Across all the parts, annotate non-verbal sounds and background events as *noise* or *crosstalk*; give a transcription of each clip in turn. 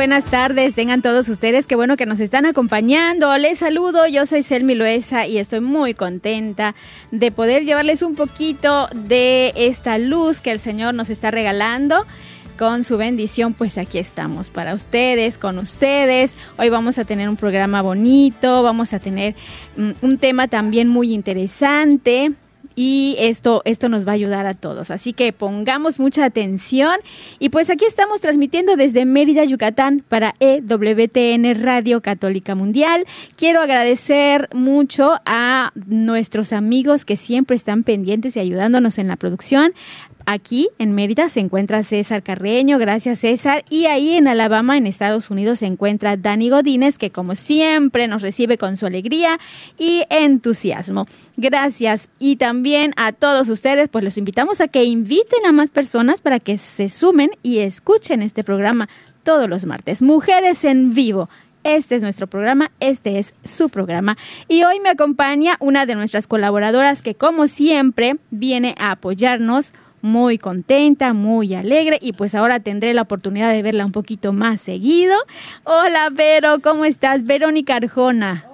buenas tardes, tengan todos ustedes, qué bueno que nos están acompañando. Les saludo, yo soy Selmi Loesa y estoy muy contenta de poder llevarles un poquito de esta luz que el Señor nos está regalando. Con su bendición, pues aquí estamos para ustedes, con ustedes. Hoy vamos a tener un programa bonito, vamos a tener mm, un tema también muy interesante y esto, esto nos va a ayudar a todos. Así que pongamos mucha atención. Y pues aquí estamos transmitiendo desde Mérida, Yucatán, para EWTN Radio Católica Mundial. Quiero agradecer mucho a nuestros amigos que siempre están pendientes y ayudándonos en la producción. Aquí en Mérida se encuentra César Carreño, gracias César, y ahí en Alabama, en Estados Unidos, se encuentra Dani Godínez, que como siempre nos recibe con su alegría y entusiasmo. Gracias. Y también a todos ustedes, pues los invitamos a que inviten a más personas para que se sumen y escuchen este programa todos los martes. Mujeres en vivo. Este es nuestro programa, este es su programa. Y hoy me acompaña una de nuestras colaboradoras que como siempre viene a apoyarnos muy contenta, muy alegre y pues ahora tendré la oportunidad de verla un poquito más seguido. Hola Vero, ¿cómo estás? Verónica Arjona.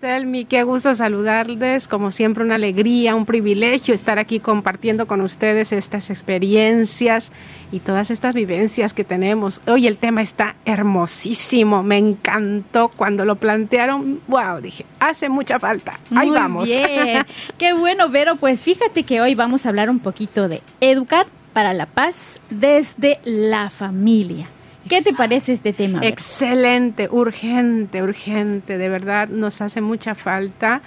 Selmi, qué gusto saludarles, como siempre una alegría, un privilegio estar aquí compartiendo con ustedes estas experiencias y todas estas vivencias que tenemos. Hoy el tema está hermosísimo, me encantó cuando lo plantearon, wow, dije, hace mucha falta, ahí Muy vamos. Bien. *laughs* Qué bueno, Vero, pues fíjate que hoy vamos a hablar un poquito de educar para la paz desde la familia. ¿Qué te parece este tema? Excelente, urgente, urgente, de verdad nos hace mucha falta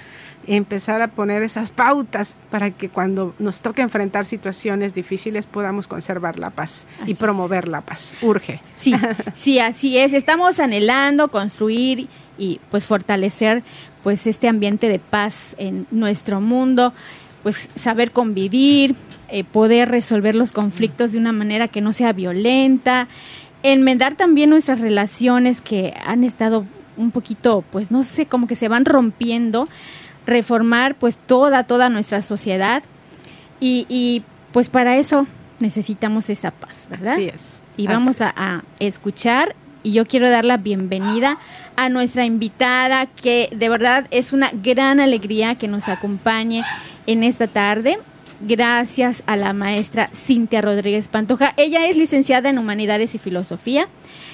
empezar a poner esas pautas para que cuando nos toque enfrentar situaciones difíciles podamos conservar la paz Así y es. promover la paz. Urge. Sí, *laughs* sí, así es. Estamos anhelando construir y pues fortalecer pues este ambiente de paz en nuestro mundo, pues saber convivir, eh, poder resolver los conflictos de una manera que no sea violenta, enmendar también nuestras relaciones que han estado un poquito, pues no sé, como que se van rompiendo, reformar pues toda, toda nuestra sociedad y, y pues para eso necesitamos esa paz, ¿verdad? Así es. y Así vamos es. a, a escuchar y yo quiero dar la bienvenida a nuestra invitada que de verdad es una gran alegría que nos acompañe en esta tarde. Gracias a la maestra Cintia Rodríguez Pantoja. Ella es licenciada en Humanidades y Filosofía,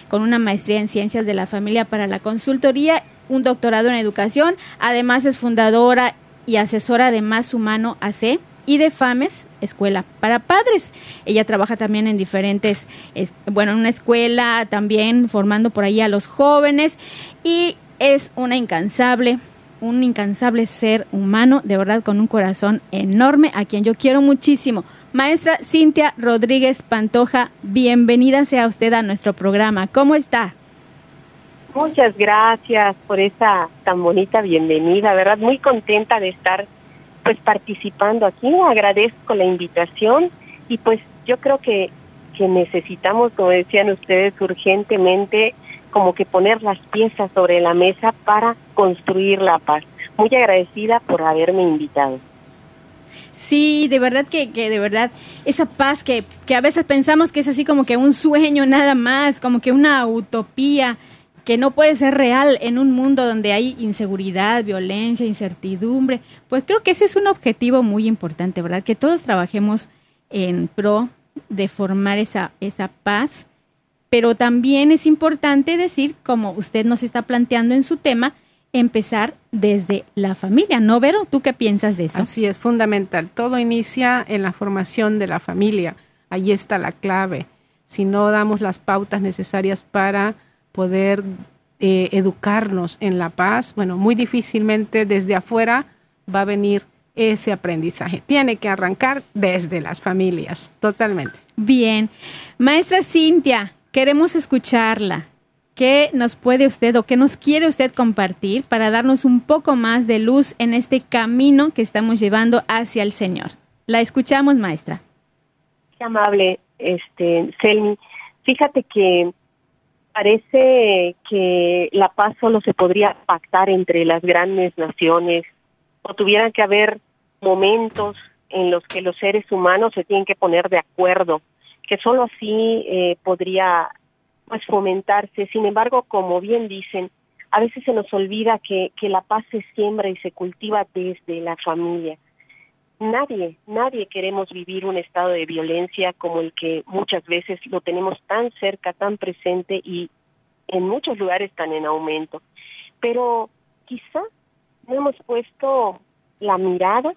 con una maestría en Ciencias de la Familia para la Consultoría, un doctorado en Educación. Además es fundadora y asesora de Más Humano AC y de FAMES, Escuela para Padres. Ella trabaja también en diferentes, es- bueno, en una escuela también formando por ahí a los jóvenes y es una incansable, un incansable ser humano, de verdad con un corazón enorme, a quien yo quiero muchísimo. Maestra Cintia Rodríguez Pantoja, bienvenida sea usted a nuestro programa. ¿Cómo está? Muchas gracias por esa tan bonita bienvenida, ¿verdad? Muy contenta de estar pues participando aquí. Agradezco la invitación y pues yo creo que, que necesitamos, como decían ustedes, urgentemente como que poner las piezas sobre la mesa para construir la paz. Muy agradecida por haberme invitado. Sí, de verdad que, que de verdad, esa paz que, que a veces pensamos que es así como que un sueño nada más, como que una utopía que no puede ser real en un mundo donde hay inseguridad, violencia, incertidumbre, pues creo que ese es un objetivo muy importante, ¿verdad? Que todos trabajemos en pro de formar esa, esa paz, pero también es importante decir, como usted nos está planteando en su tema, empezar desde la familia, ¿no, Vero? ¿Tú qué piensas de eso? Así es, fundamental. Todo inicia en la formación de la familia. Ahí está la clave. Si no damos las pautas necesarias para poder eh, educarnos en la paz, bueno, muy difícilmente desde afuera va a venir ese aprendizaje. Tiene que arrancar desde las familias, totalmente. Bien. Maestra Cintia, queremos escucharla. ¿Qué nos puede usted o qué nos quiere usted compartir para darnos un poco más de luz en este camino que estamos llevando hacia el Señor? La escuchamos, maestra. Qué amable, este, Selmi. Fíjate que parece que la paz solo se podría pactar entre las grandes naciones o tuvieran que haber momentos en los que los seres humanos se tienen que poner de acuerdo, que solo así eh, podría pues fomentarse. Sin embargo, como bien dicen, a veces se nos olvida que, que la paz se siembra y se cultiva desde la familia. Nadie, nadie queremos vivir un estado de violencia como el que muchas veces lo tenemos tan cerca, tan presente y en muchos lugares tan en aumento. Pero quizá no hemos puesto la mirada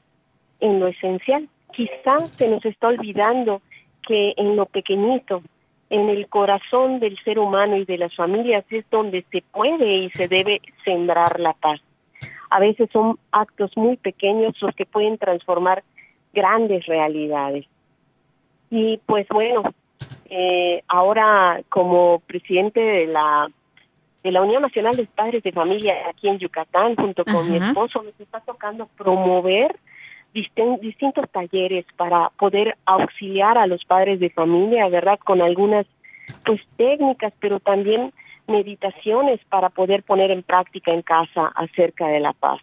en lo esencial. Quizá se nos está olvidando que en lo pequeñito, en el corazón del ser humano y de las familias es donde se puede y se debe sembrar la paz. A veces son actos muy pequeños los que pueden transformar grandes realidades. Y pues bueno, eh, ahora como presidente de la de la Unión Nacional de Padres de Familia aquí en Yucatán, junto con mi esposo, nos está tocando promover distintos talleres para poder auxiliar a los padres de familia, ¿verdad? Con algunas pues técnicas, pero también meditaciones para poder poner en práctica en casa acerca de la paz.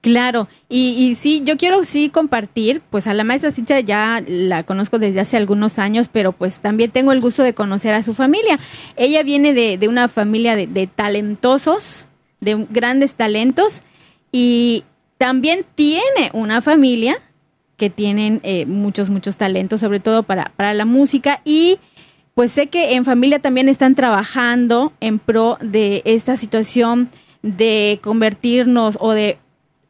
Claro, y, y, sí, yo quiero sí compartir, pues a la maestra Cincha ya la conozco desde hace algunos años, pero pues también tengo el gusto de conocer a su familia. Ella viene de, de una familia de, de, talentosos, de grandes talentos, y también tiene una familia que tienen eh, muchos, muchos talentos, sobre todo para, para la música, y pues sé que en familia también están trabajando en pro de esta situación de convertirnos o de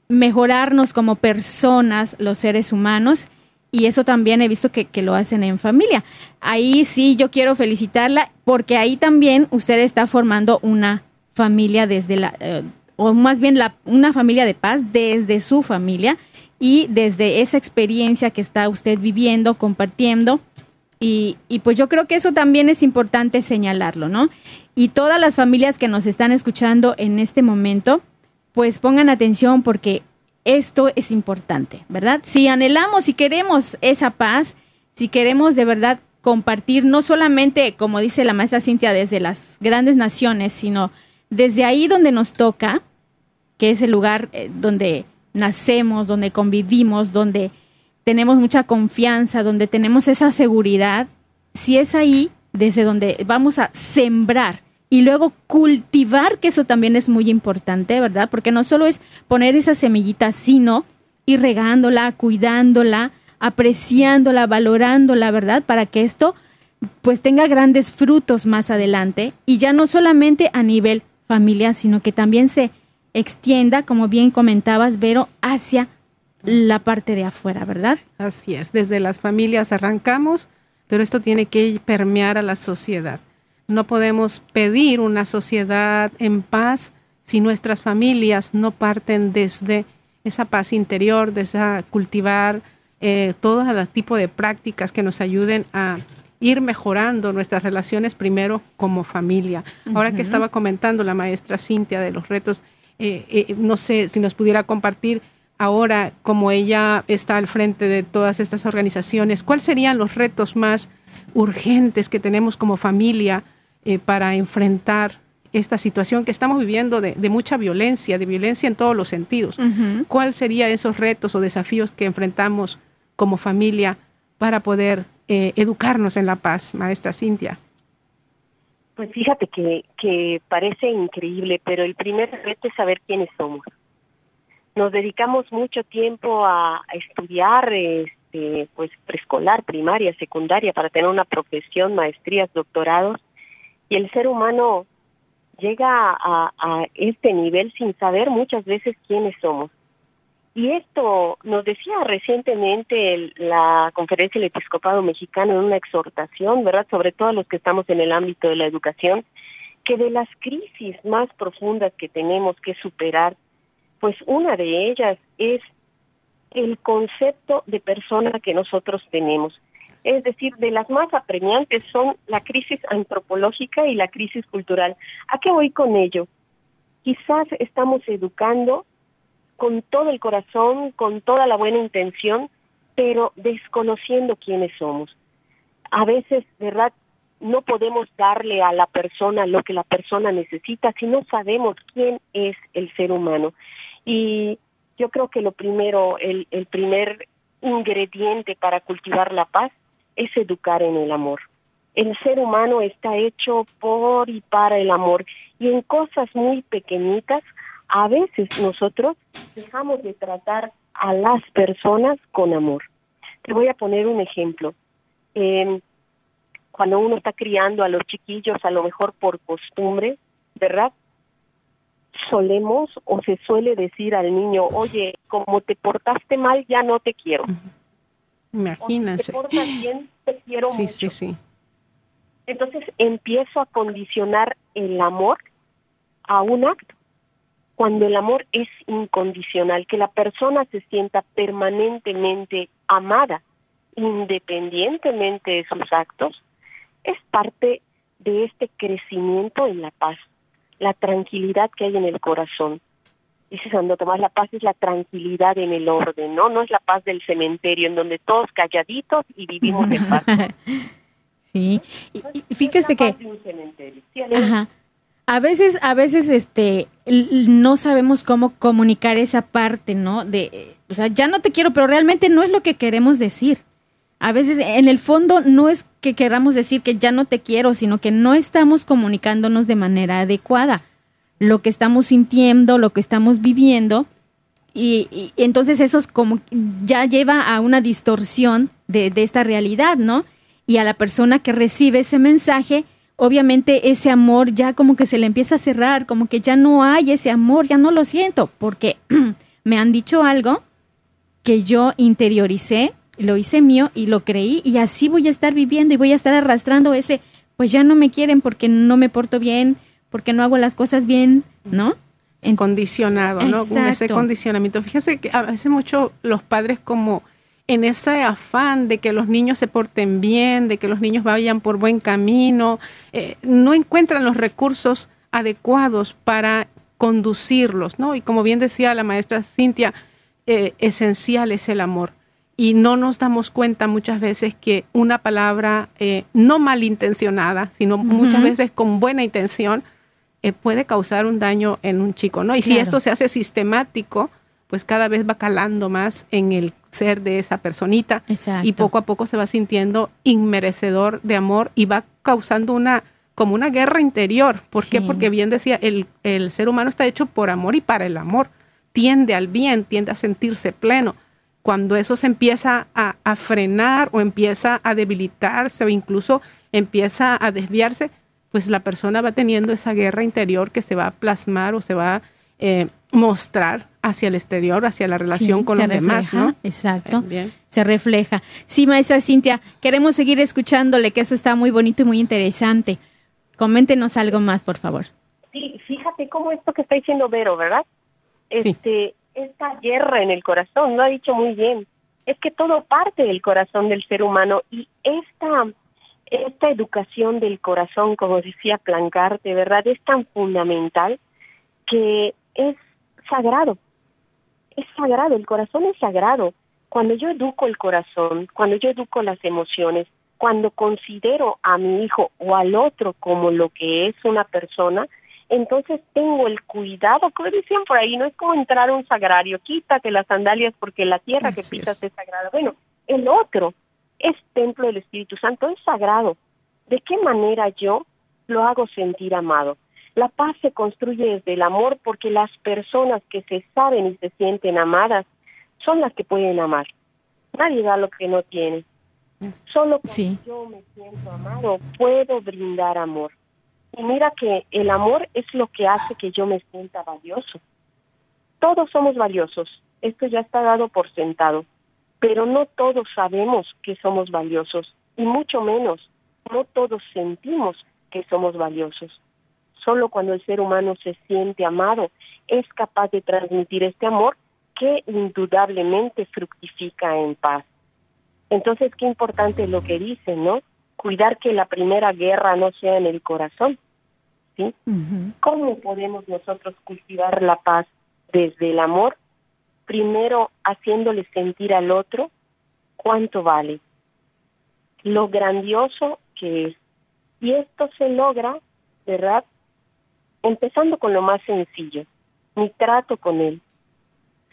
mejorarnos como personas, los seres humanos, y eso también he visto que, lo hacen en familia. Ahí sí yo quiero felicitarla porque ahí también usted está formando una familia desde la, eh, o más bien la, una familia de paz desde su familia y desde esa experiencia que está usted viviendo, compartiendo. Y, y pues yo creo que eso también es importante señalarlo, ¿no? Y todas las familias que nos están escuchando en este momento, pues pongan atención porque esto es importante, ¿verdad? Si anhelamos, si queremos esa paz, si queremos de verdad compartir, no solamente, como dice la maestra Cintia, desde las grandes naciones, sino desde ahí donde nos toca, que es el lugar eh, donde nacemos, donde convivimos, donde tenemos mucha confianza, donde tenemos esa seguridad, si es ahí desde donde vamos a sembrar y luego cultivar, que eso también es muy importante, ¿verdad? Porque no solo es poner esa semillita, sino ir regándola, cuidándola, apreciándola, valorándola, ¿verdad? Para que esto pues tenga grandes frutos más adelante y ya no solamente a nivel familiar, sino que también se extienda, como bien comentabas, Vero, hacia la parte de afuera, ¿verdad? Así es, desde las familias arrancamos, pero esto tiene que permear a la sociedad. No podemos pedir una sociedad en paz si nuestras familias no parten desde esa paz interior, desde cultivar eh, todo el tipo de prácticas que nos ayuden a ir mejorando nuestras relaciones primero como familia. Ahora que estaba comentando la maestra Cintia de los retos, eh, eh, no sé si nos pudiera compartir ahora, como ella está al frente de todas estas organizaciones, ¿cuáles serían los retos más urgentes que tenemos como familia eh, para enfrentar esta situación que estamos viviendo de, mucha violencia, de violencia en todos los sentidos. ¿Cuáles serían esos retos o desafíos que enfrentamos como familia para poder eh, educarnos en la paz, maestra Cintia? Pues fíjate que, que parece increíble, pero el primer reto es saber quiénes somos. Nos dedicamos mucho tiempo a, estudiar este, pues preescolar, primaria, secundaria, para tener una profesión, maestrías, doctorados, y el ser humano llega a, a este nivel sin saber muchas veces quiénes somos. Y esto nos decía recientemente la Conferencia del Episcopado Mexicano en una exhortación, ¿verdad? Sobre todo los que estamos en el ámbito de la educación, que de las crisis más profundas que tenemos que superar, pues una de ellas es el concepto de persona que nosotros tenemos. Es decir, de las más apremiantes son la crisis antropológica y la crisis cultural. ¿A qué voy con ello? Quizás estamos educando con todo el corazón, con toda la buena intención, pero desconociendo quiénes somos. A veces, ¿verdad? No podemos darle a la persona lo que la persona necesita si no sabemos quién es el ser humano. Y yo creo que lo primero, el, el primer ingrediente para cultivar la paz es educar en el amor. El ser humano está hecho por y para el amor y en cosas muy pequeñitas a veces nosotros dejamos de tratar a las personas con amor. Te voy a poner un ejemplo. cuando uno está criando a los chiquillos, a lo mejor por costumbre, ¿verdad? Solemos o se suele decir al niño, oye, como te portaste mal, ya no te quiero. Imagínate. te portas bien, te quiero sí, mucho. Sí, sí. Entonces empiezo a condicionar el amor a un acto cuando el amor es incondicional, que la persona se sienta permanentemente amada, independientemente de sus actos, es parte de este crecimiento en la paz, la tranquilidad que hay en el corazón. Dice Santo Tomás, la paz es la tranquilidad en el orden, ¿no? No es la paz del cementerio en donde todos calladitos y vivimos en paz. *laughs* sí, y, fíjese que... Ajá a veces, a veces, este, no sabemos cómo comunicar esa parte, ¿no? De, o sea, ya no te quiero, pero realmente no es lo que queremos decir. A veces, en el fondo, no es que queramos decir que ya no te quiero, sino que no estamos comunicándonos de manera adecuada. Lo que estamos sintiendo, lo que estamos viviendo, y, y entonces eso es como ya lleva a una distorsión de, de esta realidad, ¿no? Y a la persona que recibe ese mensaje, obviamente ese amor ya como que se le empieza a cerrar, como que ya no hay ese amor, ya no lo siento, porque *clears throat* me han dicho algo que yo interioricé, lo hice mío y lo creí y así voy a estar viviendo y voy a estar arrastrando ese, pues ya no me quieren porque no me porto bien, porque no hago las cosas bien, ¿no? En, condicionado, ¿no? Ese condicionamiento. Fíjese que a veces mucho los padres como en ese afán de que los niños se porten bien, de que los niños vayan por buen camino, eh, no encuentran los recursos adecuados para conducirlos, ¿no? Y como bien decía la maestra Cintia, eh, esencial es el amor. Y no nos damos cuenta muchas veces que una palabra eh, no malintencionada, sino muchas veces con buena intención, puede causar un daño en un chico, ¿no? Y si esto se hace sistemático, pues cada vez va calando más en el ser de esa personita y poco a poco se va sintiendo inmerecedor de amor y va causando una como una guerra interior. ¿Por qué? Porque bien decía, el, el ser humano está hecho por amor y para el amor. Tiende al bien, tiende a sentirse pleno. Cuando eso se empieza a, a frenar o empieza a debilitarse o incluso empieza a desviarse, pues la persona va teniendo esa guerra interior que se va a plasmar o se va a eh, mostrar hacia el exterior, hacia la relación con los demás, ¿no? Exacto. Se refleja. Sí, maestra Cintia, queremos seguir escuchándole, que eso está muy bonito y muy interesante. Coméntenos algo más, por favor. Sí, fíjate cómo esto que está diciendo Vero, ¿verdad? Este, esta guerra en el corazón, lo ha dicho muy bien. Es que todo parte del corazón del ser humano y esta esta educación del corazón, como decía Plancarte, ¿verdad? Es tan fundamental que es sagrado es sagrado, el corazón es sagrado. Cuando yo educo el corazón, cuando yo educo las emociones, cuando considero a mi hijo o al otro como lo que es una persona, entonces tengo el cuidado, como decían por ahí, no es como entrar a un sagrario, quítate las sandalias porque la tierra que pisas es. sagrada. Bueno, el otro es templo del Espíritu Santo, es sagrado. ¿De qué manera yo lo hago sentir amado? La paz se construye desde el amor porque las personas que se saben y se sienten amadas son las que pueden amar. Nadie da lo que no tiene. Solo cuando yo me siento amado puedo brindar amor. Y mira que el amor es lo que hace que yo me sienta valioso. Todos somos valiosos, esto ya está dado por sentado, pero no todos sabemos que somos valiosos y mucho menos, no todos sentimos que somos valiosos. Solo cuando el ser humano se siente amado es capaz de transmitir este amor que indudablemente fructifica en paz. Entonces, qué importante lo que dice, ¿no? Cuidar que la primera guerra no sea en el corazón. ¿Sí? ¿Cómo podemos nosotros cultivar la paz desde el amor? Primero, haciéndole sentir al otro cuánto vale, lo grandioso que es. Y esto se logra, ¿verdad? Empezando con lo más sencillo, mi trato con él.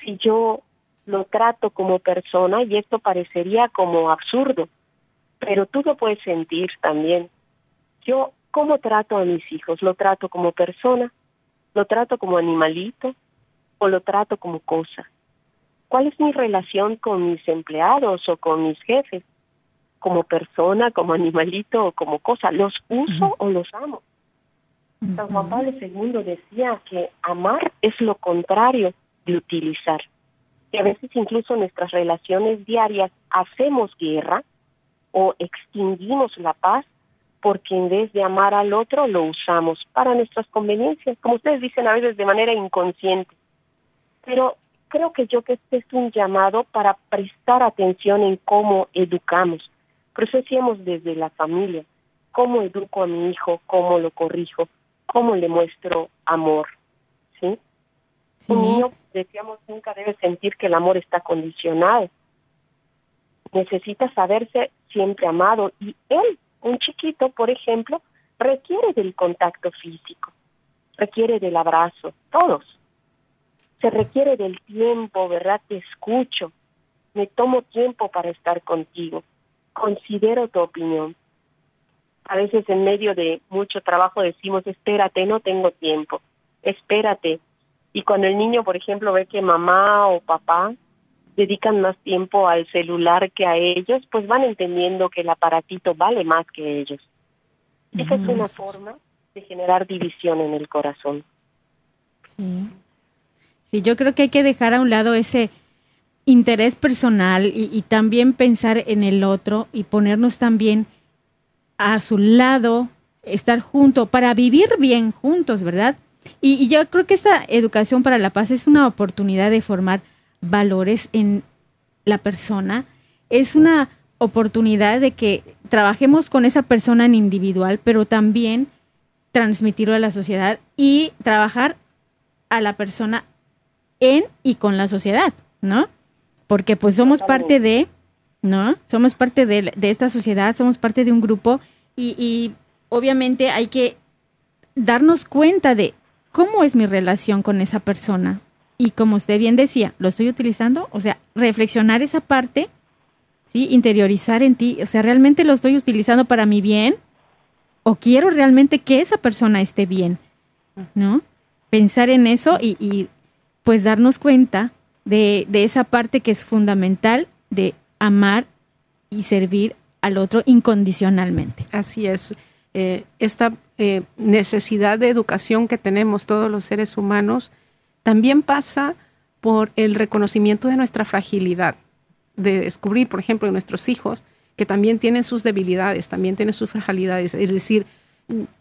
Si yo lo trato como persona y esto parecería como absurdo, pero tú lo puedes sentir también. Yo, ¿cómo trato a mis hijos? ¿Lo trato como persona? ¿Lo trato como animalito? ¿O lo trato como cosa? ¿Cuál es mi relación con mis empleados o con mis jefes? ¿Como persona, como animalito o como cosa? ¿Los uso o los amo? San Juan Pablo II decía que amar es lo contrario de utilizar. Que a veces incluso nuestras relaciones diarias hacemos guerra o extinguimos la paz porque en vez de amar al otro lo usamos para nuestras conveniencias, como ustedes dicen a veces de manera inconsciente. Pero creo que yo que este es un llamado para prestar atención en cómo educamos. Por desde la familia, cómo educo a mi hijo, cómo lo corrijo, cómo le muestro amor, ¿sí? Un niño, decíamos, nunca debe sentir que el amor está condicionado. Necesita saberse siempre amado y él, un chiquito, por ejemplo, requiere del contacto físico, requiere del abrazo, todos. Se requiere del tiempo, ¿verdad? Te escucho, me tomo tiempo para estar contigo, considero tu opinión. A veces en medio de mucho trabajo decimos, espérate, no tengo tiempo, espérate, y cuando el niño, por ejemplo, ve que mamá o papá dedican más tiempo al celular que a ellos, pues van entendiendo que el aparatito vale más que ellos. Esa es una forma de generar división en el corazón. Sí. yo creo que hay que dejar a un lado ese interés personal y, y también pensar en el otro y ponernos también a su lado, estar junto para vivir bien juntos, ¿verdad? Y, yo creo que esta educación para la paz es una oportunidad de formar valores en la persona, es una oportunidad de que trabajemos con esa persona en individual, pero también transmitirlo a la sociedad y trabajar a la persona en y con la sociedad, ¿no? Porque pues somos parte de, ¿no? Somos parte de, esta sociedad, somos parte de un grupo y, y obviamente hay que darnos cuenta de cómo es mi relación con esa persona. Y como usted bien decía, ¿lo estoy utilizando? O sea, reflexionar esa parte, ¿sí? Interiorizar en ti, o sea, ¿realmente lo estoy utilizando para mi bien? ¿O quiero realmente que esa persona esté bien? ¿No? Pensar en eso y, y pues darnos cuenta de, de esa parte que es fundamental de amar y servir al otro incondicionalmente. Así es. Eh, esta eh, necesidad de educación que tenemos todos los seres humanos también pasa por el reconocimiento de nuestra fragilidad, de descubrir, por ejemplo, en nuestros hijos que también tienen sus debilidades, también tienen sus fragilidades. Es decir,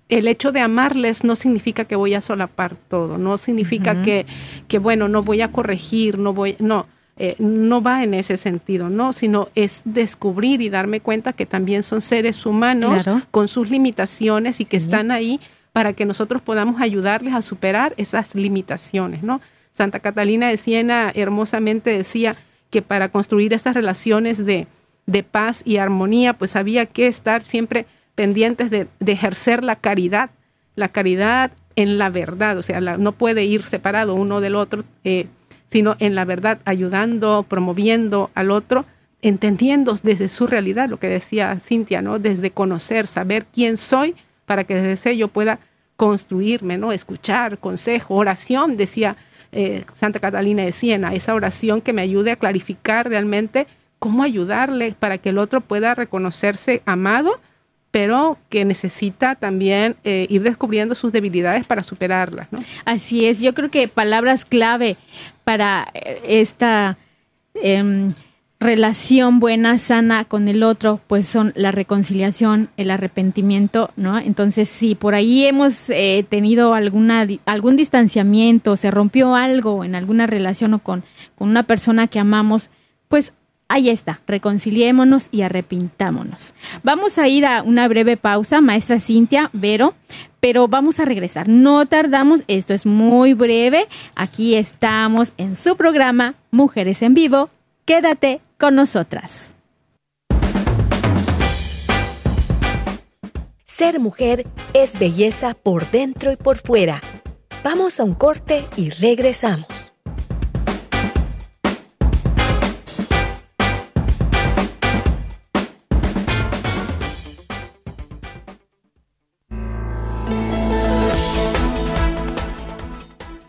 el hecho de amarles no significa que voy a solapar todo, no significa que, que, bueno, no voy a corregir, no voy, no, eh, no va en ese sentido, ¿no? Sino es descubrir y darme cuenta que también son seres humanos con sus limitaciones y que están ahí para que nosotros podamos ayudarles a superar esas limitaciones, ¿no? Santa Catalina de Siena hermosamente decía que para construir esas relaciones de, de paz y armonía, pues había que estar siempre pendientes de, de ejercer la caridad, la caridad en la verdad, o sea, no puede ir separado uno del otro, eh, sino en la verdad, ayudando, promoviendo al otro, entendiendo desde su realidad, lo que decía Cintia, ¿no? Desde conocer, saber quién soy, para que desde ese yo pueda construirme, ¿no? Escuchar, consejo, oración, decía eh, Santa Catalina de Siena, esa oración que me ayude a clarificar realmente cómo ayudarle para que el otro pueda reconocerse amado, pero que necesita también eh, ir descubriendo sus debilidades para superarlas. ¿no? Así es, yo creo que palabras clave para eh, esta... Em, relación buena, sana con el otro, pues son la reconciliación, el arrepentimiento, ¿no? Entonces, si por ahí hemos eh, tenido alguna, algún distanciamiento, se rompió algo en alguna relación o con, con una persona que amamos, pues ahí está, reconciliémonos y arrepintámonos. Vamos a ir a una breve pausa, maestra Cintia, Vero, pero vamos a regresar. No tardamos, esto es muy breve. Aquí estamos en su programa Mujeres en Vivo. Quédate con nosotras. Ser mujer es belleza por dentro y por fuera. Vamos a un corte y regresamos.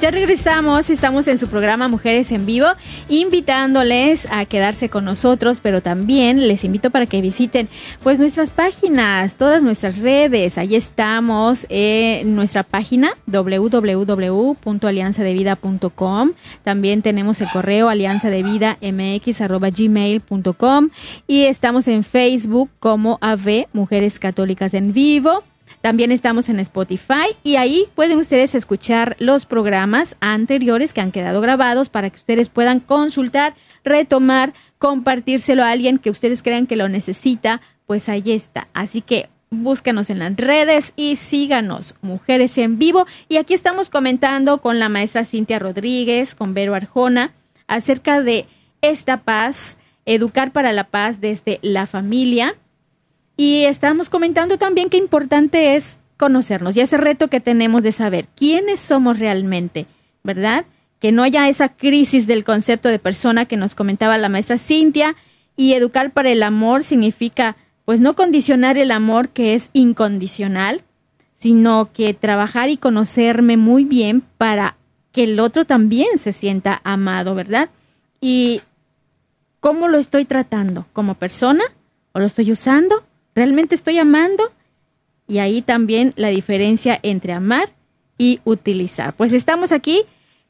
Ya regresamos, estamos en su programa Mujeres en Vivo, invitándoles a quedarse con nosotros, pero también les invito para que visiten pues nuestras páginas, todas nuestras redes. Ahí estamos en nuestra página www.alianzadevida.com. También tenemos el correo alianzadevidamx@gmail.com y estamos en Facebook como AV Mujeres Católicas en Vivo. También estamos en Spotify y ahí pueden ustedes escuchar los programas anteriores que han quedado grabados para que ustedes puedan consultar, retomar, compartírselo a alguien que ustedes crean que lo necesita, pues ahí está. Así que búscanos en las redes y síganos, Mujeres en Vivo. Y aquí estamos comentando con la maestra Cintia Rodríguez, con Vero Arjona, acerca de esta paz, educar para la paz desde la familia y estábamos comentando también qué importante es conocernos y ese reto que tenemos de saber quiénes somos realmente, ¿verdad? Que no haya esa crisis del concepto de persona que nos comentaba la maestra Cintia y educar para el amor significa pues no condicionar el amor que es incondicional, sino que trabajar y conocerme muy bien para que el otro también se sienta amado, ¿verdad? Y cómo lo estoy tratando, como persona o lo estoy usando ¿Realmente estoy amando? Y ahí también la diferencia entre amar y utilizar. Pues estamos aquí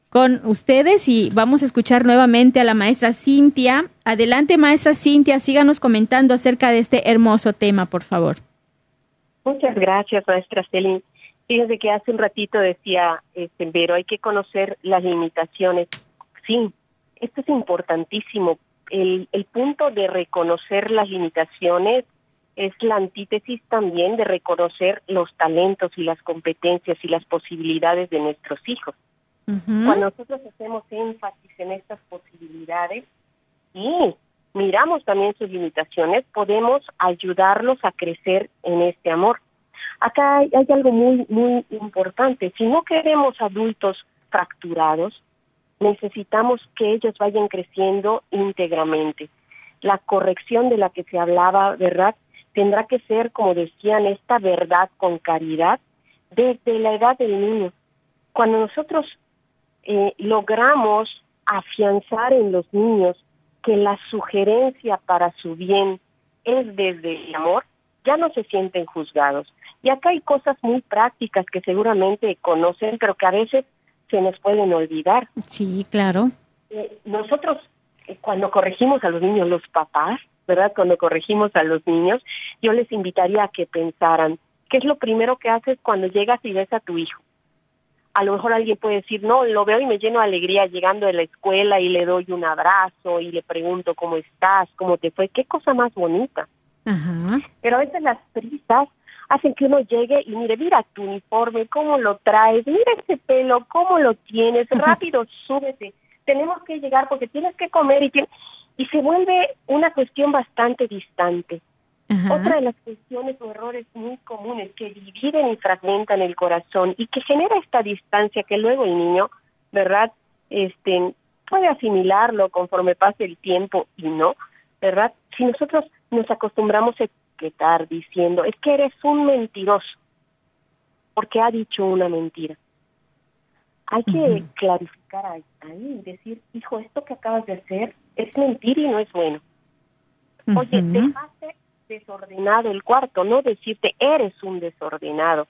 con ustedes y vamos a escuchar nuevamente a la maestra Cintia. Adelante, maestra Cintia, síganos comentando acerca de este hermoso tema, por favor. Muchas gracias, maestra Celín. Fíjese que hace un ratito decía, este, Vero, hay que conocer las limitaciones. Sí, esto es importantísimo. El, el punto de reconocer las limitaciones es la antítesis también de reconocer los talentos y las competencias y las posibilidades de nuestros hijos. Cuando nosotros hacemos énfasis en estas posibilidades y miramos también sus limitaciones, podemos ayudarlos a crecer en este amor. Acá hay, hay algo muy, muy importante. Si no queremos adultos fracturados, necesitamos que ellos vayan creciendo íntegramente la corrección de la que se hablaba, ¿verdad? Tendrá que ser, como decían, esta verdad con caridad desde la edad del niño. Cuando nosotros eh, logramos afianzar en los niños que la sugerencia para su bien es desde el amor, ya no se sienten juzgados. Y acá hay cosas muy prácticas que seguramente conocen, pero que a veces se nos pueden olvidar. Sí, claro. Eh, nosotros, eh, cuando corregimos a los niños, los papás, ¿verdad? Cuando corregimos a los niños, yo les invitaría a que pensaran, ¿qué es lo primero que haces cuando llegas y ves a tu hijo? A lo mejor alguien puede decir, no, lo veo y me lleno de alegría llegando de la escuela y le doy un abrazo y le pregunto cómo estás, cómo te fue, qué cosa más bonita. Ajá. Pero a veces las prisas hacen que uno llegue y mire, mira tu uniforme, cómo lo traes, mira ese pelo, cómo lo tienes, rápido súbete, tenemos que llegar porque tienes que comer y, y se vuelve una cuestión bastante distante. Otra de las cuestiones o errores muy comunes que dividen y fragmentan el corazón y que genera esta distancia que luego el niño, ¿verdad? Este puede asimilarlo conforme pase el tiempo y no, ¿verdad? Si nosotros nos acostumbramos a etiquetar diciendo, es que eres un mentiroso, porque ha dicho una mentira. Hay que clarificar ahí, y decir, hijo, esto que acabas de hacer es mentira y no es bueno. Oye, dejaste desordenado el cuarto, no decirte, eres un desordenado.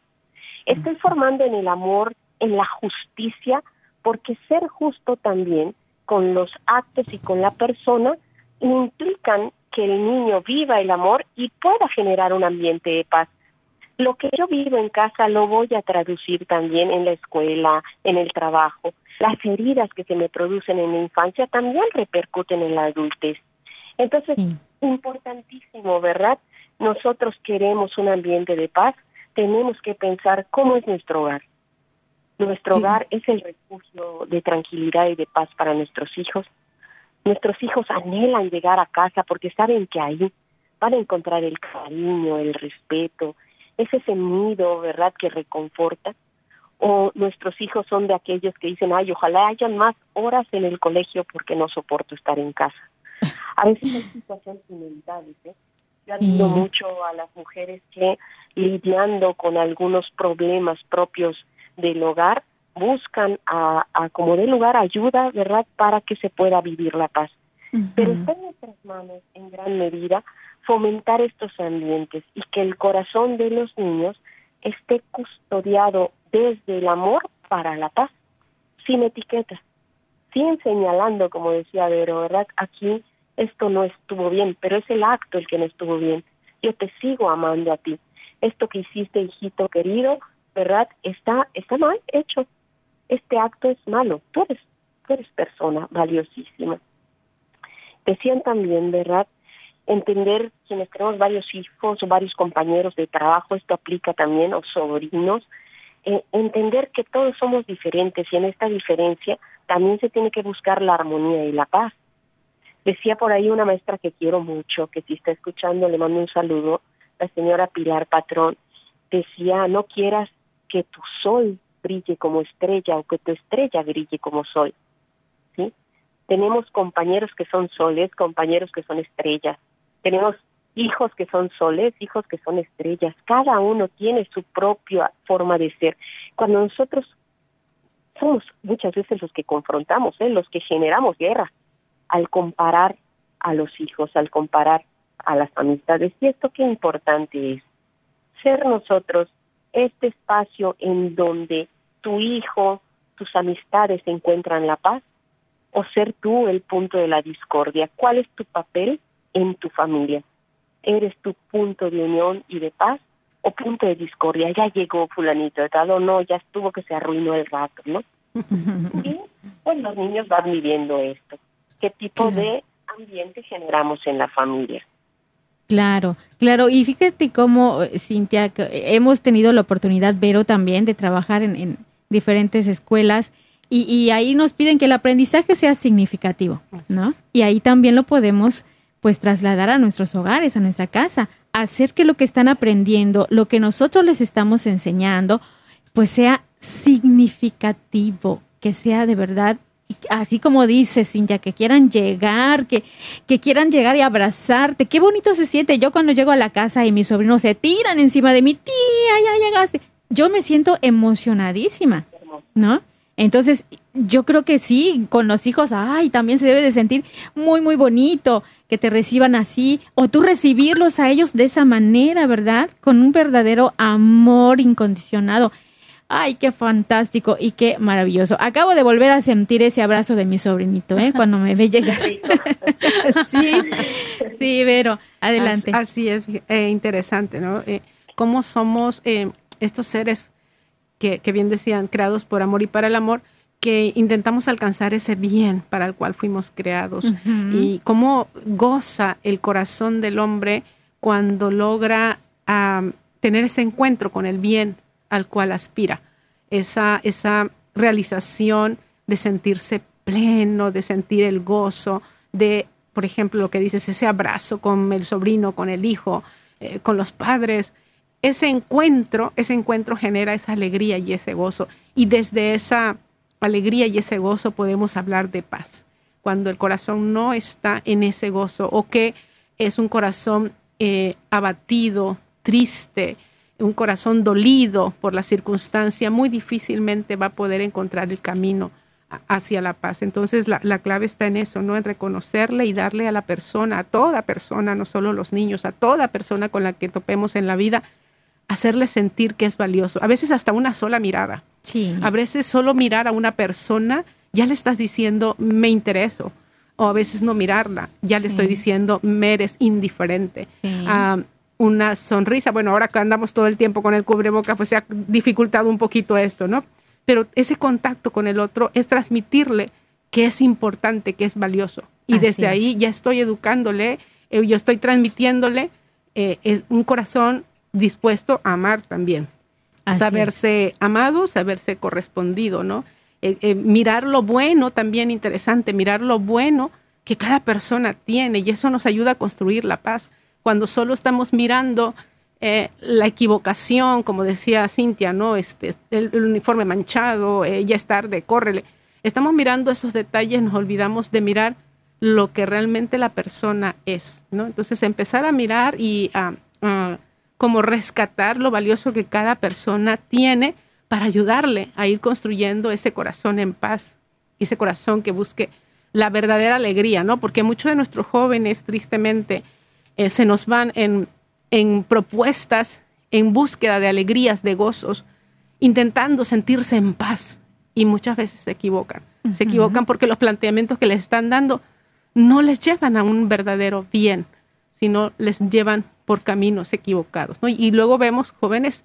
Estoy formando en el amor, en la justicia, porque ser justo también con los actos y con la persona implican que el niño viva el amor y pueda generar un ambiente de paz. Lo que yo vivo en casa lo voy a traducir también en la escuela, en el trabajo. Las heridas que se me producen en la infancia también repercuten en la adultez. Entonces, importantísimo, ¿verdad? Nosotros queremos un ambiente de paz, tenemos que pensar cómo es nuestro hogar. Nuestro hogar es el refugio de tranquilidad y de paz para nuestros hijos. Nuestros hijos anhelan llegar a casa porque saben que ahí van a encontrar el cariño, el respeto, ese sonido, ¿verdad?, que reconforta. O nuestros hijos son de aquellos que dicen, ay, ojalá hayan más horas en el colegio porque no soporto estar en casa. A veces hay situaciones inevitables, ¿eh? Yo admiro mucho a las mujeres que lidiando con algunos problemas propios del hogar, buscan a, como de lugar ayuda, ¿verdad?, para que se pueda vivir la paz. Pero está en nuestras manos, en gran medida, fomentar estos ambientes y que el corazón de los niños esté custodiado desde el amor para la paz, sin etiqueta, sin señalando, como decía Vero, ¿verdad? Aquí esto no estuvo bien, pero es el acto el que no estuvo bien. Yo te sigo amando a ti. Esto que hiciste, hijito querido, ¿verdad? Está, está mal hecho, este acto es malo, tú eres, tú eres persona valiosísima. Decían también, ¿verdad? Entender quienes tenemos varios hijos o varios compañeros de trabajo, esto aplica también, o sobrinos, eh, entender que todos somos diferentes y en esta diferencia también se tiene que buscar la armonía y la paz. Decía por ahí una maestra que quiero mucho, que si está escuchando le mando un saludo, la señora Pilar Patrón, decía, no quieras que tu sol brille como estrella o que tu estrella brille como sol. Tenemos compañeros que son soles, compañeros que son estrellas. Tenemos hijos que son soles, hijos que son estrellas. Cada uno tiene su propia forma de ser. Cuando nosotros somos muchas veces los que confrontamos, ¿eh? los que generamos guerra al comparar a los hijos, al comparar a las amistades. Y esto qué importante es ser nosotros este espacio en donde tu hijo, tus amistades encuentran la paz o ser tú el punto de la discordia. ¿Cuál es tu papel en tu familia? ¿Eres tu punto de unión y de paz o punto de discordia? Ya llegó fulanito de tal o no, ya estuvo que se arruinó el rato, ¿no? *laughs* y pues los niños van viviendo esto. ¿Qué tipo de ambiente generamos en la familia? Claro, claro. Y fíjate cómo, Cintia, hemos tenido la oportunidad, Vero, también de trabajar en, diferentes escuelas y, ahí nos piden que el aprendizaje sea significativo, ¿no? Y ahí también lo podemos pues trasladar a nuestros hogares, a nuestra casa, hacer que lo que están aprendiendo, lo que nosotros les estamos enseñando, pues sea significativo, que sea de verdad así como dices, Cintia, que quieran llegar, que, que quieran llegar y abrazarte. Qué bonito se siente. Yo cuando llego a la casa y mis sobrinos se tiran encima de mi tía, ya llegaste. Yo me siento emocionadísima, ¿no? Entonces, yo creo que sí, con los hijos, ay, también se debe de sentir muy, muy bonito que te reciban así, o tú recibirlos a ellos de esa manera, ¿verdad? Con un verdadero amor incondicionado. Ay, qué fantástico y qué maravilloso. Acabo de volver a sentir ese abrazo de mi sobrinito, ¿eh? Cuando me ve llegar. sí, *laughs* sí, Vero, adelante. Así es, eh, interesante, ¿no? Eh, cómo somos eh, estos seres que, que, bien decían, creados por amor y para el amor, que intentamos alcanzar ese bien para el cual fuimos creados. Y cómo goza el corazón del hombre cuando logra tener ese encuentro con el bien al cual aspira, esa, esa realización de sentirse pleno, de sentir el gozo, de, por ejemplo, lo que dices, ese abrazo con el sobrino, con el hijo, eh, con los padres. Ese encuentro, ese encuentro genera esa alegría y ese gozo. Y desde esa alegría y ese gozo podemos hablar de paz. Cuando el corazón no está en ese gozo o que es un corazón eh, abatido, triste, un corazón dolido por la circunstancia, muy difícilmente va a poder encontrar el camino hacia la paz. Entonces la, la, clave está en eso, ¿no? En reconocerle y darle a la persona, a toda persona, no solo los niños, a toda persona con la que topemos en la vida, hacerle sentir que es valioso. A veces hasta una sola mirada. Sí. A veces solo mirar a una persona, ya le estás diciendo, me intereso. O a veces no mirarla, ya le estoy diciendo, me eres indiferente. Sí. Ah, una sonrisa. Bueno, ahora que andamos todo el tiempo con el cubreboca, pues se ha dificultado un poquito esto, ¿no? Pero ese contacto con el otro es transmitirle que es importante, que es valioso. Y desde ahí ya estoy educándole, eh, yo estoy transmitiéndole eh, un corazón dispuesto a amar también. saberse amado, saberse correspondido, ¿no? Eh, mirar lo bueno también interesante, mirar lo bueno que cada persona tiene y eso nos ayuda a construir la paz cuando solo estamos mirando eh, la equivocación, como decía Cintia, ¿no? Este, el, uniforme manchado, eh, ya es tarde, córrele. Estamos mirando esos detalles, nos olvidamos de mirar lo que realmente la persona es, ¿no? Entonces empezar a mirar y a, como rescatar lo valioso que cada persona tiene para ayudarle a ir construyendo ese corazón en paz, ese corazón que busque la verdadera alegría, ¿no? Porque muchos de nuestros jóvenes, tristemente, eh, se nos van en, en propuestas, en búsqueda de alegrías, de gozos, intentando sentirse en paz y muchas veces se equivocan. Se equivocan porque los planteamientos que les están dando no les llevan a un verdadero bien, sino les llevan por caminos equivocados. Y luego vemos jóvenes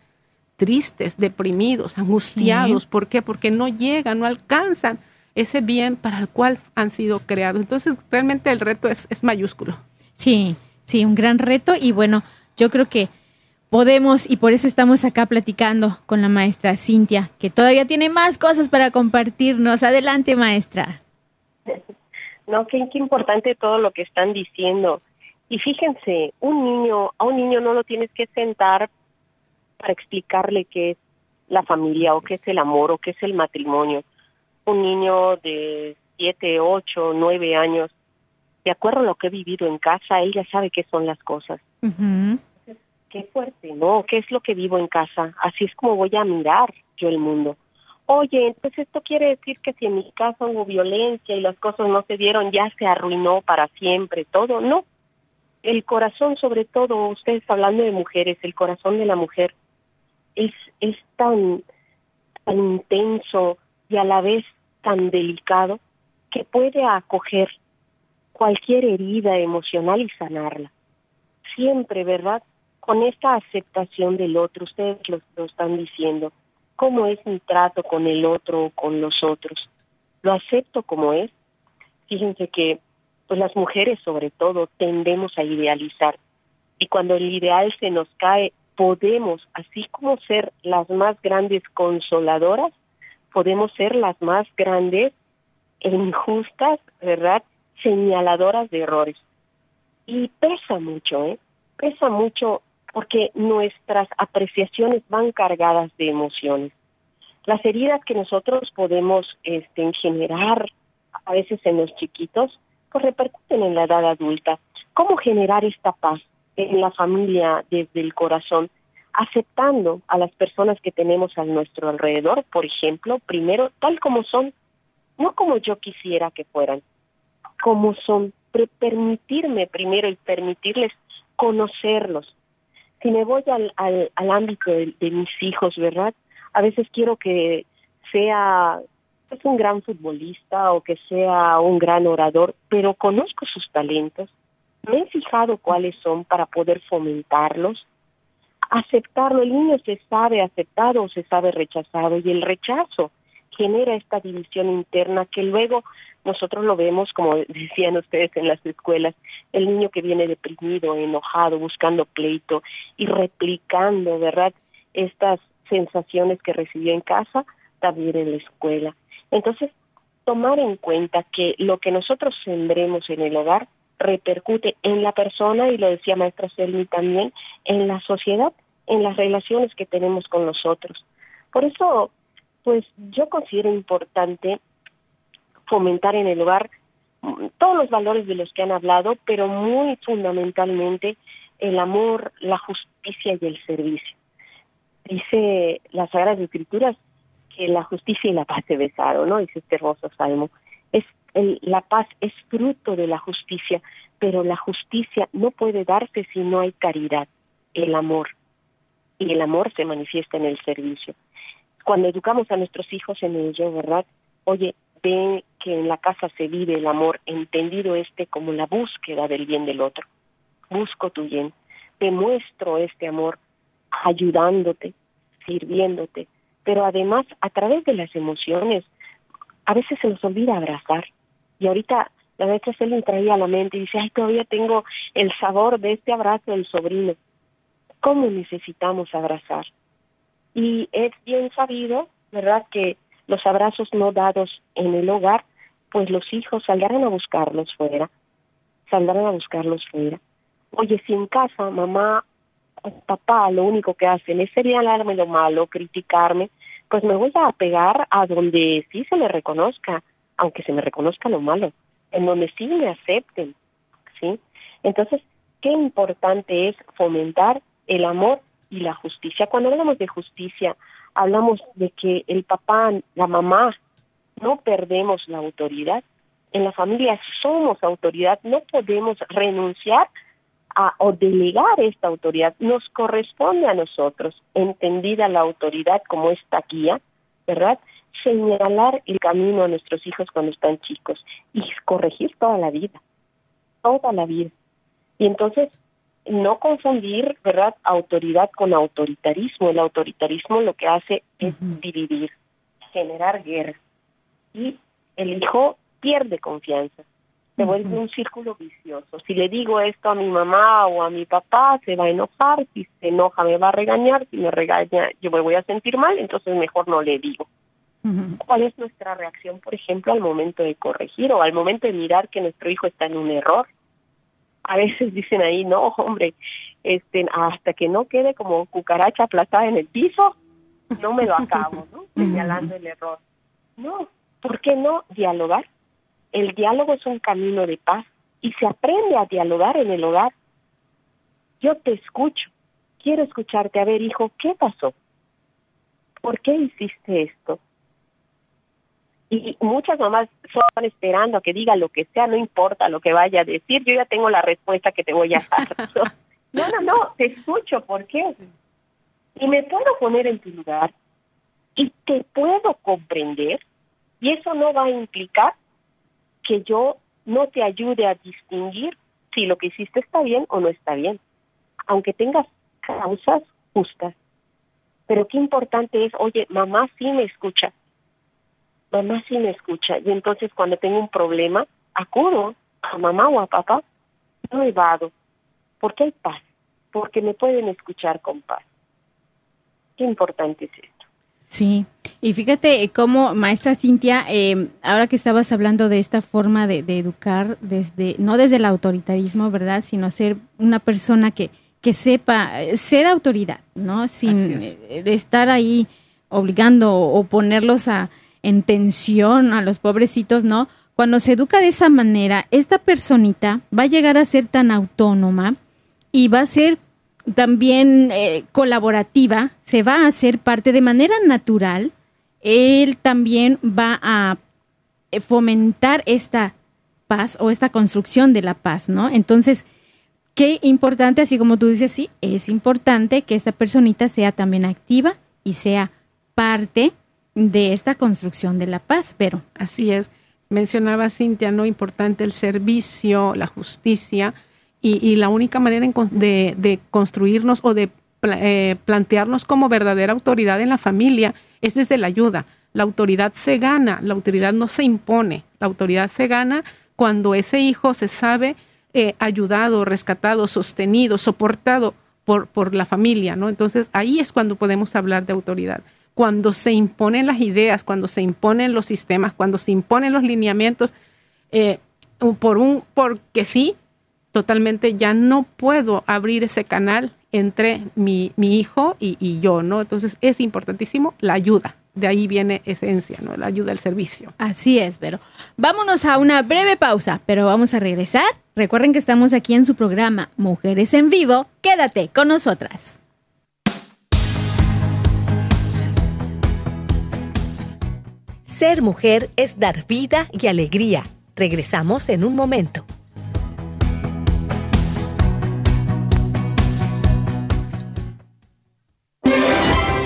tristes, deprimidos, angustiados. ¿Por qué? Porque no llegan, no alcanzan ese bien para el cual han sido creados. Entonces, realmente el reto es, es mayúsculo. Sí, Sí, un gran reto y bueno, yo creo que podemos y por eso estamos acá platicando con la maestra Cintia, que todavía tiene más cosas para compartirnos. Adelante, maestra. *laughs* No, qué, qué importante todo lo que están diciendo. Y fíjense, un niño, a un niño no lo tienes que sentar para explicarle qué es la familia o qué es el amor o qué es el matrimonio. Un niño de siete, ocho, nueve años de acuerdo a lo que he vivido en casa, ella sabe qué son las cosas. Qué fuerte, ¿no? ¿Qué es lo que vivo en casa? Así es como voy a mirar yo el mundo. Oye, entonces esto quiere decir que si en mi casa hubo violencia y las cosas no se dieron, ya se arruinó para siempre todo. No. El corazón, sobre todo, ustedes hablando de mujeres, el corazón de la mujer es, es tan, tan intenso y a la vez tan delicado que puede acoger cualquier herida emocional y sanarla. Siempre, ¿verdad? Con esta aceptación del otro, ustedes lo, están diciendo, ¿cómo es mi trato con el otro o con los otros? ¿Lo acepto como es? Fíjense que pues las mujeres sobre todo tendemos a idealizar y cuando el ideal se nos cae podemos, así como ser las más grandes consoladoras, podemos ser las más grandes e injustas, ¿verdad? señaladoras de errores. Y pesa mucho, ¿eh? Pesa mucho porque nuestras apreciaciones van cargadas de emociones. Las heridas que nosotros podemos este, generar a veces en los chiquitos, pues repercuten en la edad adulta. ¿Cómo generar esta paz en la familia desde el corazón? Aceptando a las personas que tenemos a nuestro alrededor, por ejemplo, primero tal como son, no como yo quisiera que fueran, como son, permitirme primero y permitirles conocerlos. Si me voy al, ámbito de, de, mis hijos, ¿verdad? A veces quiero que sea es un gran futbolista o que sea un gran orador, pero conozco sus talentos, me he fijado cuáles son para poder fomentarlos, aceptarlo. El niño se sabe aceptado o se sabe rechazado y el rechazo genera esta división interna que luego nosotros lo vemos, como *laughs* decían ustedes en las escuelas, el niño que viene deprimido, enojado, buscando pleito y replicando, ¿verdad? Estas sensaciones que recibió en casa, también en la escuela. Entonces, tomar en cuenta que lo que nosotros sembremos en el hogar repercute en la persona, y lo decía maestra Selmi también, en la sociedad, en las relaciones que tenemos con los otros. Por eso, pues yo considero importante fomentar en el hogar todos los valores de los que han hablado, pero muy fundamentalmente el amor, la justicia y el servicio. Dice las Sagradas Escrituras que la justicia y la paz se besaron, ¿no? Dice este hermoso salmo. Es el, la paz es fruto de la justicia, pero la justicia no puede darse si no hay caridad, el amor. Y el amor se manifiesta en el servicio. Cuando educamos a nuestros hijos en ello, ¿verdad? Oye, ven que en la casa se vive el amor, entendido este como la búsqueda del bien del otro. Busco tu bien, te muestro este amor ayudándote, sirviéndote, pero además a través de las emociones, a veces se nos olvida abrazar. Y ahorita la maestra se le traía a la mente y dice, ay, todavía tengo el sabor de este abrazo del sobrino. ¿Cómo necesitamos abrazar? Y es bien sabido, ¿verdad?, que los abrazos no dados en el hogar, pues los hijos saldrán a buscarlos fuera, saldrán a buscarlos fuera. Oye, si en casa mamá papá lo único que hacen es señalarme lo malo, criticarme, pues me voy a pegar a donde sí se me reconozca, aunque se me reconozca lo malo, en donde sí me acepten, ¿sí? Entonces, qué importante es fomentar el amor y la justicia. Cuando hablamos de justicia, hablamos de que el papá, la mamá, no perdemos la autoridad. En la familia somos autoridad, no podemos renunciar o delegar esta autoridad. Nos corresponde a nosotros, entendida la autoridad como esta guía, ¿verdad? Señalar el camino a nuestros hijos cuando están chicos y corregir toda la vida, toda la vida. Y entonces, no confundir, ¿verdad?, autoridad con autoritarismo. El autoritarismo lo que hace es dividir, generar guerra. Y el hijo pierde confianza se vuelve un círculo vicioso. Si le digo esto a mi mamá o a mi papá, se va a enojar, si se enoja me va a regañar, si me regaña yo me voy a sentir mal, entonces mejor no le digo. ¿Cuál es nuestra reacción, por ejemplo, al momento de corregir o al momento de mirar que nuestro hijo está en un error? A veces *laughs* dicen ahí, no, hombre, este, hasta que no quede como cucaracha aplastada en el piso, no me lo acabo, ¿no? *laughs* Señalando el error. No, ¿por qué no dialogar? El diálogo es un camino de paz y se aprende a dialogar en el hogar. Yo te escucho, quiero escucharte. A ver, hijo, ¿qué pasó? ¿Por qué hiciste esto? Y muchas mamás son esperando a que diga lo que sea, no importa lo que vaya a decir, yo ya tengo la respuesta que te voy a dar. no, *laughs* no, no, te escucho, ¿por qué? Y me puedo poner en tu lugar y te puedo comprender y eso no va a implicar que yo no te ayude a distinguir si lo que hiciste está bien o no está bien, aunque tengas causas justas. Pero qué importante es, oye, mamá sí me escucha, mamá sí me escucha, y entonces cuando tengo un problema, acudo a mamá o a papá, no evado, porque hay paz, porque me pueden escuchar con paz. Qué importante es esto. Sí, y fíjate eh, cómo, maestra Cintia, eh, ahora que estabas hablando de esta forma de, educar, desde no desde el autoritarismo, ¿verdad? Sino ser una persona que, que sepa eh, ser autoridad, ¿no? Sin estar ahí obligando o ponerlos a, en tensión a los pobrecitos, ¿no? cuando se educa de esa manera, esta personita va a llegar a ser tan autónoma y va a ser también eh, colaborativa, se va a hacer parte de manera natural, él también va a eh, fomentar esta paz o esta construcción de la paz, ¿no? Entonces, qué importante, así como tú dices, sí, es importante que esta personita sea también activa y sea parte de esta construcción de la paz, pero así es. Mencionaba Cintia, ¿no? Importante el servicio, la justicia, y, la única manera de, construirnos o de eh, plantearnos como verdadera autoridad en la familia es desde la ayuda. La autoridad se gana, la autoridad no se impone, la autoridad se gana cuando ese hijo se sabe eh, ayudado, rescatado, sostenido, soportado por, por la familia, ¿no? Entonces ahí es cuando podemos hablar de autoridad cuando se imponen las ideas, cuando se imponen los sistemas, cuando se imponen los lineamientos, eh, por un porque sí, totalmente ya no puedo abrir ese canal entre mi, hijo y, yo, ¿no? Entonces es importantísimo la ayuda. De ahí viene esencia, ¿no? La ayuda al servicio. Así es, pero vámonos a una breve pausa, pero vamos a regresar. Recuerden que estamos aquí en su programa Mujeres en Vivo. Quédate con nosotras. Ser mujer es dar vida y alegría. Regresamos en un momento.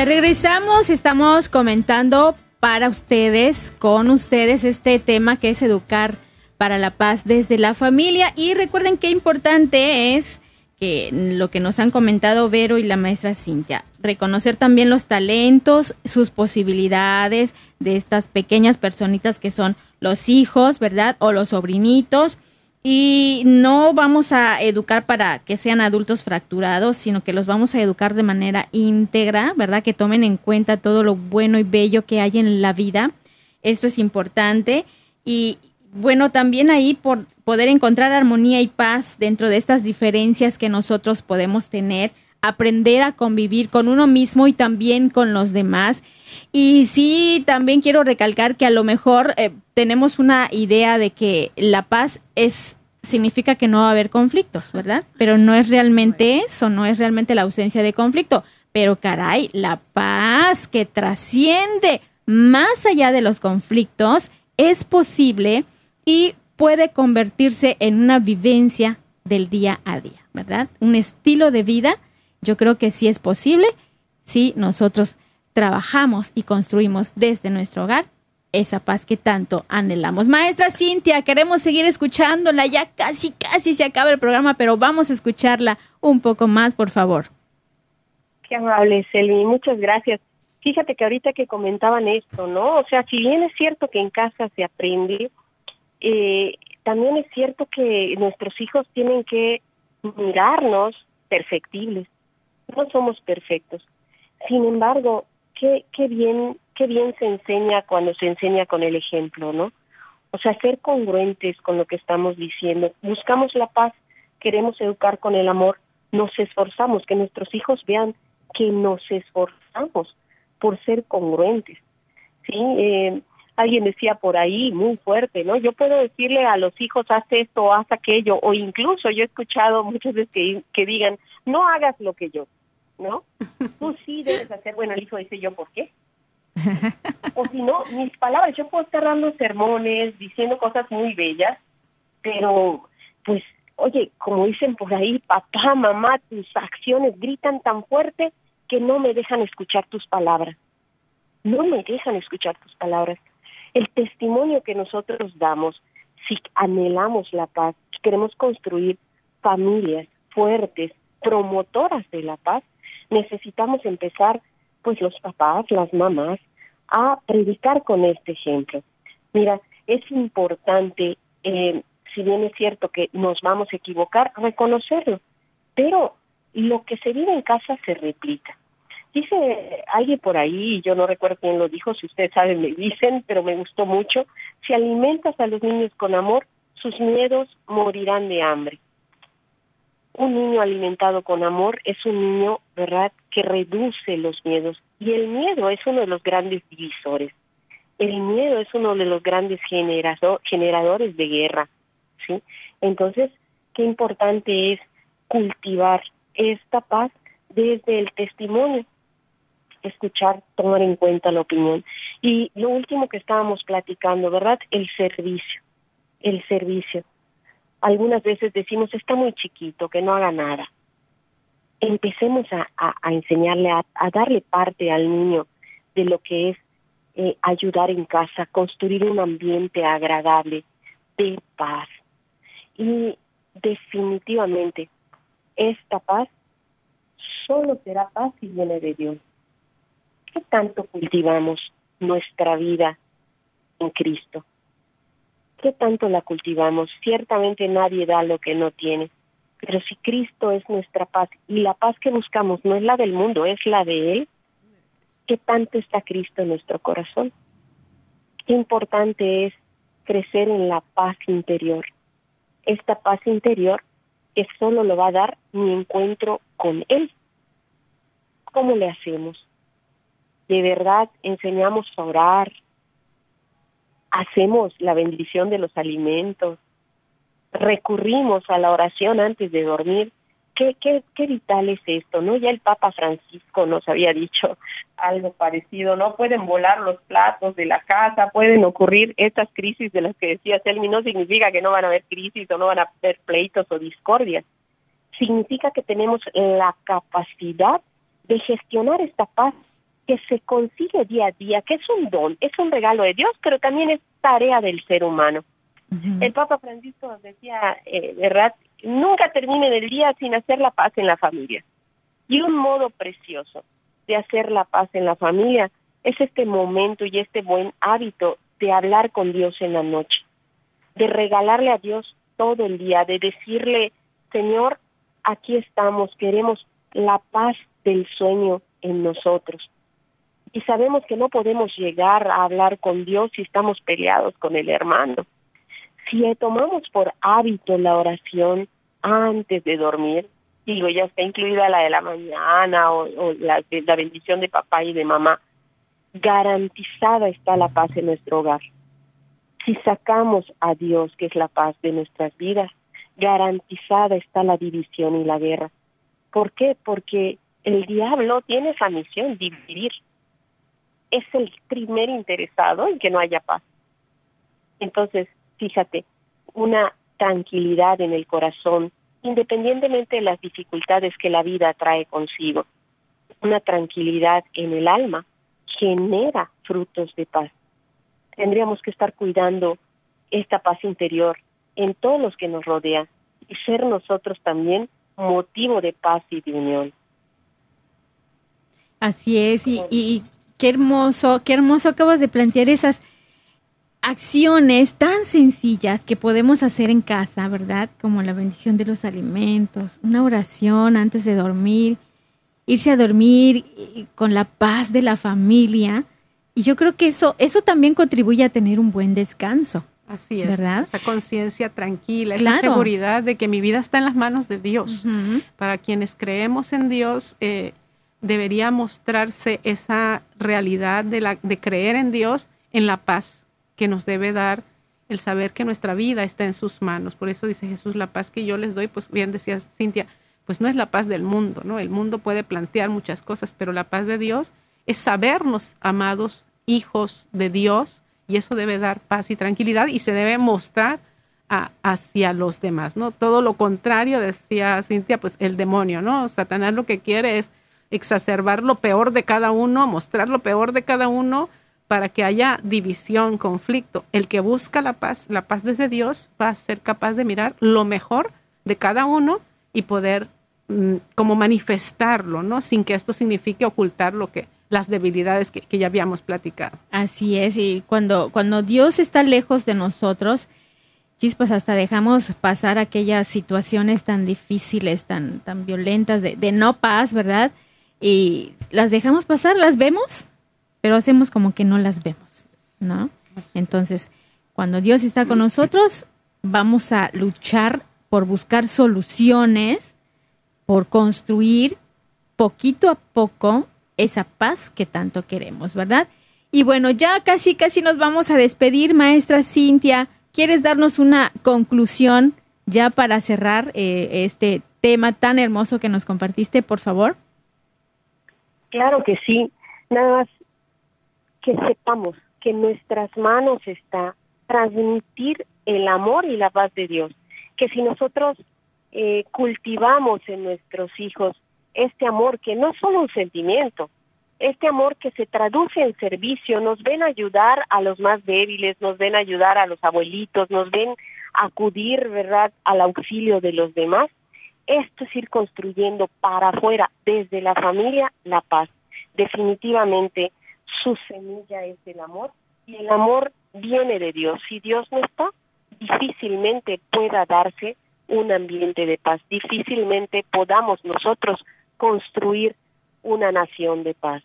Ya regresamos, estamos comentando para ustedes, con ustedes, este tema que es educar para la paz desde la familia. Y recuerden qué importante es que lo que nos han comentado Vero y la maestra Cintia, reconocer también los talentos, sus posibilidades de estas pequeñas personitas que son los hijos, ¿verdad? O los sobrinitos. Y no vamos a educar para que sean adultos fracturados, sino que los vamos a educar de manera íntegra, ¿verdad? Que tomen en cuenta todo lo bueno y bello que hay en la vida. Esto es importante. Y, bueno, también ahí por poder encontrar armonía y paz dentro de estas diferencias que nosotros podemos tener, aprender a convivir con uno mismo y también con los demás. Y sí, también quiero recalcar que a lo mejor eh, tenemos una idea de que la paz es significa que no va a haber conflictos, ¿verdad? Pero no es realmente eso, no es realmente la ausencia de conflicto. Pero caray, la paz que trasciende más allá de los conflictos es posible y puede convertirse en una vivencia del día a día, ¿verdad? Un estilo de vida, yo creo que sí es posible si nosotros trabajamos y construimos desde nuestro hogar esa paz que tanto anhelamos. Maestra Cintia, queremos seguir escuchándola, ya casi, casi se acaba el programa, pero vamos a escucharla un poco más, por favor. Qué amable, Selvi, muchas gracias. Fíjate que ahorita que comentaban esto, ¿no? O sea, si bien es cierto que en casa se aprende, eh, también es cierto que nuestros hijos tienen que mirarnos perfectibles. No somos perfectos. Sin embargo, qué, qué bien, qué bien se enseña cuando se enseña con el ejemplo, ¿no? O sea, ser congruentes con lo que estamos diciendo. Buscamos la paz, queremos educar con el amor, nos esforzamos, que nuestros hijos vean que nos esforzamos por ser congruentes. ¿sí? Eh, alguien decía por ahí muy fuerte, ¿no? Yo puedo decirle a los hijos, haz esto, haz aquello, o incluso yo he escuchado muchas veces que, que digan, no hagas lo que yo, ¿no? Tú sí debes hacer, bueno, el hijo dice yo, ¿por qué? o si no, mis palabras, yo puedo estar dando sermones, diciendo cosas muy bellas, pero pues, oye, como dicen por ahí, papá, mamá, tus acciones gritan tan fuerte que no me dejan escuchar tus palabras. No me dejan escuchar tus palabras el testimonio que nosotros damos, si anhelamos la paz, si queremos construir familias fuertes, promotoras de la paz, necesitamos empezar, pues los papás, las mamás, a predicar con este ejemplo. Mira, es importante, eh, si bien es cierto que nos vamos a equivocar, reconocerlo, pero lo que se vive en casa se replica. Dice alguien por ahí, yo no recuerdo quién lo dijo, si ustedes saben me dicen, pero me gustó mucho, si alimentas a los niños con amor, sus miedos morirán de hambre. Un niño alimentado con amor es un niño, ¿verdad?, que reduce los miedos. Y el miedo es uno de los grandes divisores. El miedo es uno de los grandes generadores de guerra, ¿sí? Entonces, qué importante es cultivar esta paz desde el testimonio, escuchar, tomar en cuenta la opinión. Y lo último que estábamos platicando, ¿verdad? El servicio, el servicio algunas veces decimos está muy chiquito, que no haga nada. Empecemos a, enseñarle, a, darle parte al niño de lo que es eh, ayudar en casa, construir un ambiente agradable de paz. Y definitivamente esta paz solo será paz si viene de Dios. ¿Qué tanto cultivamos nuestra vida en Cristo? ¿Qué tanto la cultivamos? Ciertamente nadie da lo que no tiene, pero si Cristo es nuestra paz y la paz que buscamos no es la del mundo, es la de Él, ¿qué tanto está Cristo en nuestro corazón? Qué importante es crecer en la paz interior. Esta paz interior que solo lo va a dar mi encuentro con Él. ¿Cómo le hacemos? ¿De verdad enseñamos a orar, hacemos la bendición de los alimentos, recurrimos a la oración antes de dormir. ¿Qué, qué, qué vital es esto, ¿no? Ya el Papa Francisco nos había dicho algo parecido, ¿no? Pueden volar los platos de la casa, pueden ocurrir estas crisis de las que decía Selmi, no significa que no van a haber crisis o no van a haber pleitos o discordias. Significa que tenemos la capacidad de gestionar esta paz que se consigue día a día, que es un don, es un regalo de Dios, pero también es tarea del ser humano. El Papa Francisco decía, eh, ¿verdad? Nunca termine el día sin hacer la paz en la familia. Y un modo precioso de hacer la paz en la familia es este momento y este buen hábito de hablar con Dios en la noche, de regalarle a Dios todo el día, de decirle, Señor, aquí estamos, queremos la paz del sueño en nosotros y sabemos que no podemos llegar a hablar con Dios si estamos peleados con el hermano. Si tomamos por hábito la oración antes de dormir, digo, ya está incluida la de la mañana o, la, la bendición de papá y de mamá, garantizada está la paz en nuestro hogar. Si sacamos a Dios, que es la paz de nuestras vidas, garantizada está la división y la guerra. ¿Por qué? Porque el diablo tiene esa misión, dividir es el primer interesado en que no haya paz. Entonces, fíjate, una tranquilidad en el corazón, independientemente de las dificultades que la vida trae consigo, una tranquilidad en el alma genera frutos de paz. Tendríamos que estar cuidando esta paz interior en todos los que nos rodean y ser nosotros también motivo de paz y de unión. Así es, y, y qué hermoso, qué hermoso acabas de plantear esas acciones tan sencillas que podemos hacer en casa, ¿verdad? Como la bendición de los alimentos, una oración antes de dormir, irse a dormir con la paz de la familia. Y yo creo que eso, eso también contribuye a tener un buen descanso. Así es, ¿verdad? esa conciencia tranquila, esa seguridad de que mi vida está en las manos de Dios. Para quienes creemos en Dios, eh, debería mostrarse esa realidad de, la, de creer en Dios en la paz que nos debe dar el saber que nuestra vida está en sus manos. Por eso dice Jesús, la paz que yo les doy, pues bien decía Cintia, pues no es la paz del mundo, ¿no? El mundo puede plantear muchas cosas, pero la paz de Dios es sabernos amados hijos de Dios y eso debe dar paz y tranquilidad y se debe mostrar hacia los demás, ¿no? Todo lo contrario, decía Cintia, pues el demonio, ¿no? Satanás lo que quiere es exacerbar lo peor de cada uno, mostrar lo peor de cada uno para que haya división, conflicto. El que busca la paz, la paz desde Dios, va a ser capaz de mirar lo mejor de cada uno y poder mm, como manifestarlo, ¿no? Sin que esto signifique ocultar lo que las debilidades que, que, ya habíamos platicado. Así es, y cuando, cuando Dios está lejos de nosotros, chispas, hasta dejamos pasar aquellas situaciones tan difíciles, tan, tan violentas, de, de no paz, ¿verdad? Y las dejamos pasar, las vemos, pero hacemos como que no las vemos, ¿no? Entonces, cuando Dios está con nosotros, vamos a luchar por buscar soluciones, por construir poquito a poco esa paz que tanto queremos, ¿verdad? Y bueno, ya casi, casi nos vamos a despedir, maestra Cintia. ¿Quieres darnos una conclusión ya para cerrar eh, este tema tan hermoso que nos compartiste, por favor? Claro que sí. Nada más que sepamos que en nuestras manos está transmitir el amor y la paz de Dios. Que si nosotros eh, cultivamos en nuestros hijos este amor, que no es solo un sentimiento, este amor que se traduce en servicio, nos ven ayudar a los más débiles, nos ven ayudar a los abuelitos, nos ven acudir, ¿verdad?, al auxilio de los demás. Esto es ir construyendo para afuera, desde la familia, la paz. Definitivamente su semilla es el amor y el amor viene de Dios. Si Dios no está, difícilmente pueda darse un ambiente de paz, difícilmente podamos nosotros construir una nación de paz.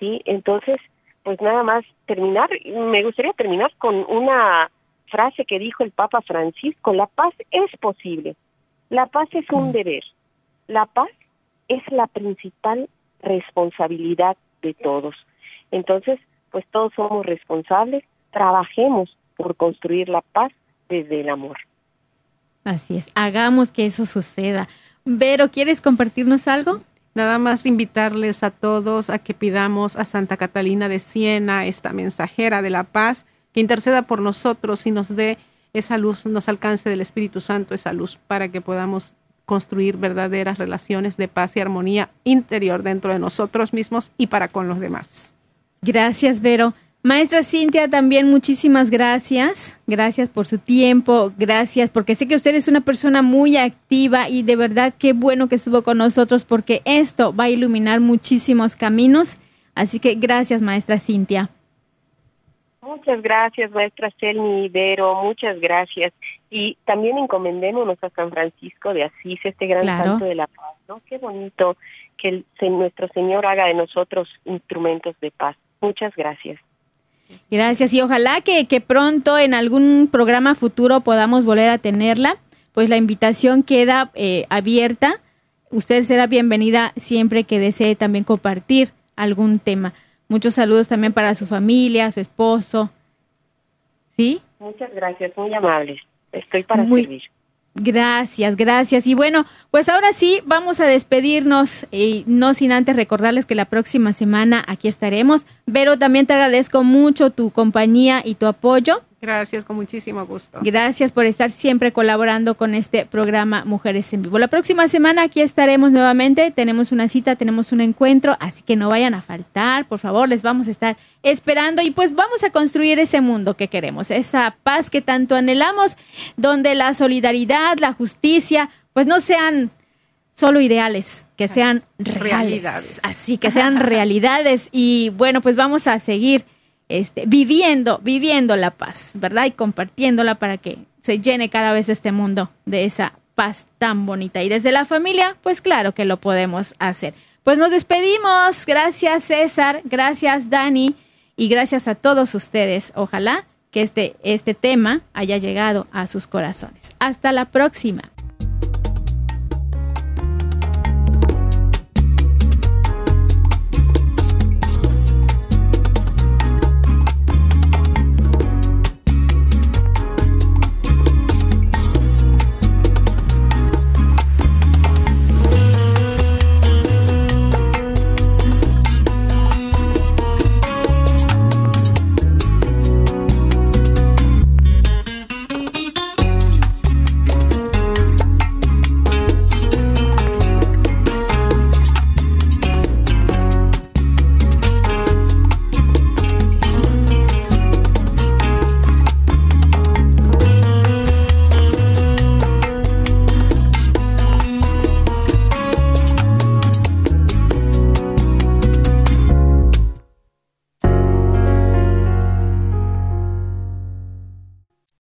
¿Sí? Entonces, pues nada más terminar, me gustaría terminar con una frase que dijo el Papa Francisco, la paz es posible, la paz es un deber, la paz es la principal responsabilidad de todos. Entonces, pues todos somos responsables, trabajemos por construir la paz desde el amor. Así es, hagamos que eso suceda. Vero, ¿quieres compartirnos algo? Nada más invitarles a todos a que pidamos a Santa Catalina de Siena, esta mensajera de la paz, que interceda por nosotros y nos dé esa luz, nos alcance del Espíritu Santo esa luz para que podamos construir verdaderas relaciones de paz y armonía interior dentro de nosotros mismos y para con los demás. Gracias, Vero. Maestra Cintia, también muchísimas gracias. Gracias por su tiempo, gracias porque sé que usted es una persona muy activa y de verdad qué bueno que estuvo con nosotros porque esto va a iluminar muchísimos caminos. Así que gracias, maestra Cintia. Muchas gracias, maestra Selmi Vero, muchas gracias. Y también encomendémonos a San Francisco de Asís, este gran santo de la paz, ¿no? Qué bonito que el, nuestro Señor haga de nosotros instrumentos de paz. Muchas gracias. Gracias y ojalá que, que pronto en algún programa futuro podamos volver a tenerla. Pues la invitación queda eh, abierta. Usted será bienvenida siempre que desee también compartir algún tema. Muchos saludos también para su familia, su esposo. ¿Sí? Muchas gracias, muy amables. Estoy para servir. Gracias, gracias. Y bueno, pues ahora sí, vamos a despedirnos y no sin antes recordarles que la próxima semana aquí estaremos. Pero también te agradezco mucho tu compañía y tu apoyo. Gracias, con muchísimo gusto. Gracias por estar siempre colaborando con este programa Mujeres en Vivo. La próxima semana aquí estaremos nuevamente. Tenemos una cita, tenemos un encuentro, así que no vayan a faltar, por favor, les vamos a estar esperando y pues vamos a construir ese mundo que queremos, esa paz que tanto anhelamos, donde la solidaridad, la justicia, pues no sean solo ideales, que sean realidades. Así que sean *laughs* realidades y bueno, pues vamos a seguir este, viviendo, viviendo la paz, ¿verdad? Y compartiéndola para que se llene cada vez este mundo de esa paz tan bonita. Y desde la familia, pues claro que lo podemos hacer. Pues nos despedimos. Gracias César, gracias Dani y gracias a todos ustedes. Ojalá que este, este tema haya llegado a sus corazones. Hasta la próxima.